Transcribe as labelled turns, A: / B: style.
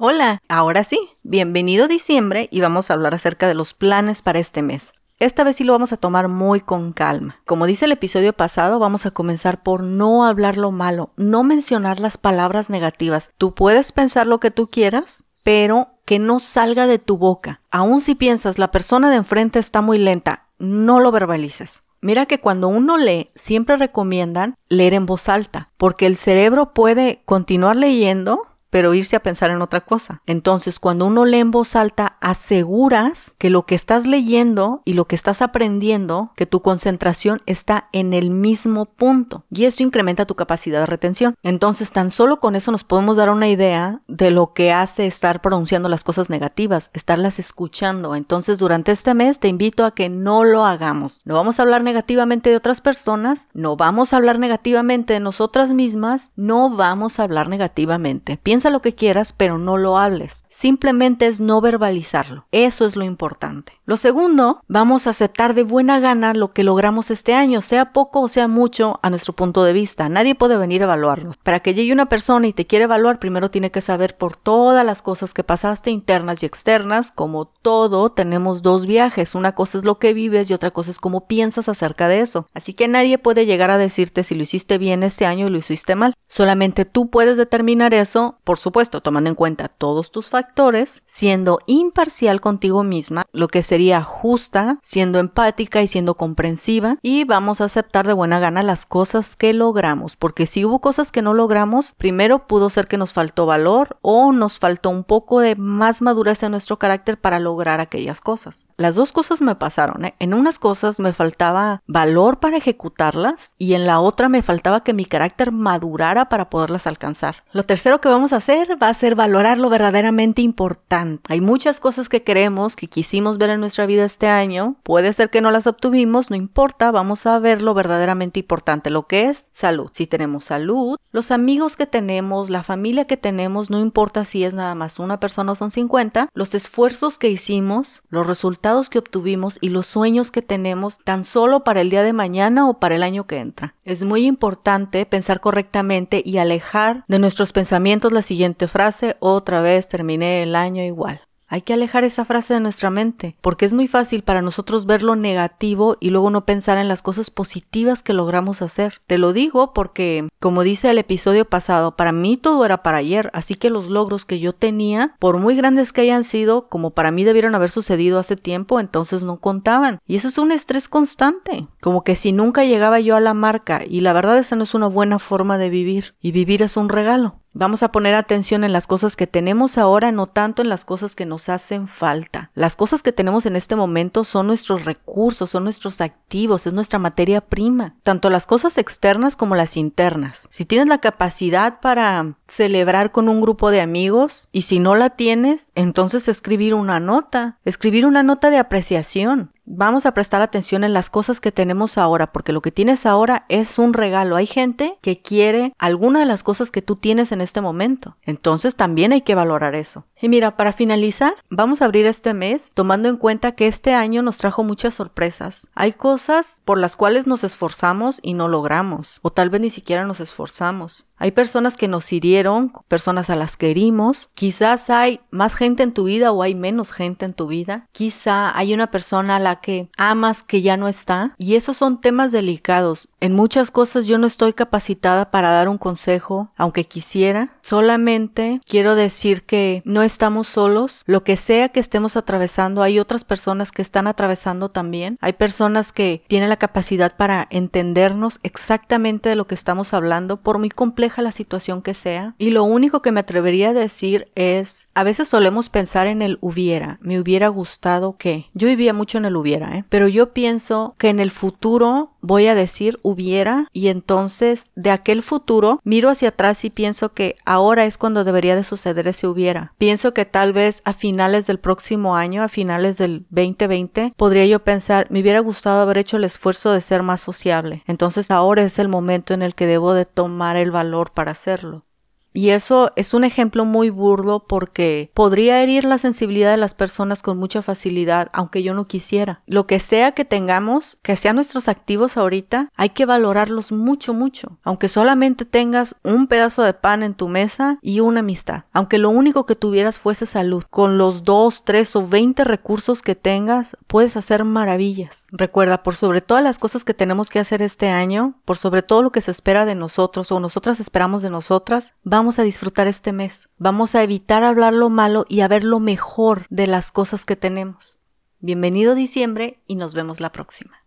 A: Hola, ahora sí, bienvenido diciembre y vamos a hablar acerca de los planes para este mes. Esta vez sí lo vamos a tomar muy con calma. Como dice el episodio pasado, vamos a comenzar por no hablar lo malo, no mencionar las palabras negativas. Tú puedes pensar lo que tú quieras, pero que no salga de tu boca. Aun si piensas la persona de enfrente está muy lenta, no lo verbalices. Mira que cuando uno lee, siempre recomiendan leer en voz alta, porque el cerebro puede continuar leyendo pero irse a pensar en otra cosa. Entonces, cuando uno lee en voz alta, aseguras que lo que estás leyendo y lo que estás aprendiendo, que tu concentración está en el mismo punto. Y eso incrementa tu capacidad de retención. Entonces, tan solo con eso nos podemos dar una idea de lo que hace estar pronunciando las cosas negativas, estarlas escuchando. Entonces, durante este mes te invito a que no lo hagamos. No vamos a hablar negativamente de otras personas, no vamos a hablar negativamente de nosotras mismas, no vamos a hablar negativamente. Piensa lo que quieras, pero no lo hables. Simplemente es no verbalizarlo. Eso es lo importante. Lo segundo, vamos a aceptar de buena gana lo que logramos este año, sea poco o sea mucho a nuestro punto de vista. Nadie puede venir a evaluarnos. Para que llegue una persona y te quiera evaluar, primero tiene que saber por todas las cosas que pasaste internas y externas. Como todo, tenemos dos viajes. Una cosa es lo que vives y otra cosa es cómo piensas acerca de eso. Así que nadie puede llegar a decirte si lo hiciste bien este año o lo hiciste mal. Solamente tú puedes determinar eso por supuesto, tomando en cuenta todos tus factores, siendo imparcial contigo misma, lo que justa, siendo empática y siendo comprensiva, y vamos a aceptar de buena gana las cosas que logramos, porque si hubo cosas que no logramos, primero pudo ser que nos faltó valor o nos faltó un poco de más madurez en nuestro carácter para lograr aquellas cosas. Las dos cosas me pasaron, ¿eh? en unas cosas me faltaba valor para ejecutarlas y en la otra me faltaba que mi carácter madurara para poderlas alcanzar. Lo tercero que vamos a hacer va a ser valorar lo verdaderamente importante. Hay muchas cosas que queremos, que quisimos ver en nuestra vida este año. Puede ser que no las obtuvimos, no importa, vamos a ver lo verdaderamente importante, lo que es salud. Si tenemos salud, los amigos que tenemos, la familia que tenemos, no importa si es nada más una persona o son 50, los esfuerzos que hicimos, los resultados que obtuvimos y los sueños que tenemos tan solo para el día de mañana o para el año que entra. Es muy importante pensar correctamente y alejar de nuestros pensamientos las siguiente frase, otra vez terminé el año igual. Hay que alejar esa frase de nuestra mente, porque es muy fácil para nosotros ver lo negativo y luego no pensar en las cosas positivas que logramos hacer. Te lo digo porque, como dice el episodio pasado, para mí todo era para ayer, así que los logros que yo tenía, por muy grandes que hayan sido, como para mí debieron haber sucedido hace tiempo, entonces no contaban. Y eso es un estrés constante, como que si nunca llegaba yo a la marca, y la verdad esa no es una buena forma de vivir, y vivir es un regalo. Vamos a poner atención en las cosas que tenemos ahora, no tanto en las cosas que nos hacen falta. Las cosas que tenemos en este momento son nuestros recursos, son nuestros activos, es nuestra materia prima, tanto las cosas externas como las internas. Si tienes la capacidad para celebrar con un grupo de amigos y si no la tienes, entonces escribir una nota, escribir una nota de apreciación vamos a prestar atención en las cosas que tenemos ahora, porque lo que tienes ahora es un regalo. Hay gente que quiere alguna de las cosas que tú tienes en este momento. Entonces también hay que valorar eso. Y mira, para finalizar, vamos a abrir este mes tomando en cuenta que este año nos trajo muchas sorpresas. Hay cosas por las cuales nos esforzamos y no logramos, o tal vez ni siquiera nos esforzamos. Hay personas que nos hirieron, personas a las que herimos. Quizás hay más gente en tu vida o hay menos gente en tu vida. Quizá hay una persona a la que amas que ya no está. Y esos son temas delicados. En muchas cosas yo no estoy capacitada para dar un consejo, aunque quisiera. Solamente quiero decir que no estamos solos. Lo que sea que estemos atravesando, hay otras personas que están atravesando también. Hay personas que tienen la capacidad para entendernos exactamente de lo que estamos hablando, por muy compleja la situación que sea. Y lo único que me atrevería a decir es, a veces solemos pensar en el hubiera. Me hubiera gustado que. Yo vivía mucho en el hubiera, ¿eh? Pero yo pienso que en el futuro voy a decir hubiera y entonces de aquel futuro miro hacia atrás y pienso que ahora es cuando debería de suceder ese hubiera. Pienso que tal vez a finales del próximo año, a finales del 2020, podría yo pensar, me hubiera gustado haber hecho el esfuerzo de ser más sociable. Entonces ahora es el momento en el que debo de tomar el valor para hacerlo. Y eso es un ejemplo muy burdo porque podría herir la sensibilidad de las personas con mucha facilidad, aunque yo no quisiera. Lo que sea que tengamos, que sean nuestros activos ahorita, hay que valorarlos mucho, mucho. Aunque solamente tengas un pedazo de pan en tu mesa y una amistad. Aunque lo único que tuvieras fuese salud. Con los dos, tres o veinte recursos que tengas, puedes hacer maravillas. Recuerda, por sobre todas las cosas que tenemos que hacer este año, por sobre todo lo que se espera de nosotros o nosotras esperamos de nosotras, vamos a disfrutar este mes. Vamos a evitar hablar lo malo y a ver lo mejor de las cosas que tenemos. Bienvenido diciembre y nos vemos la próxima.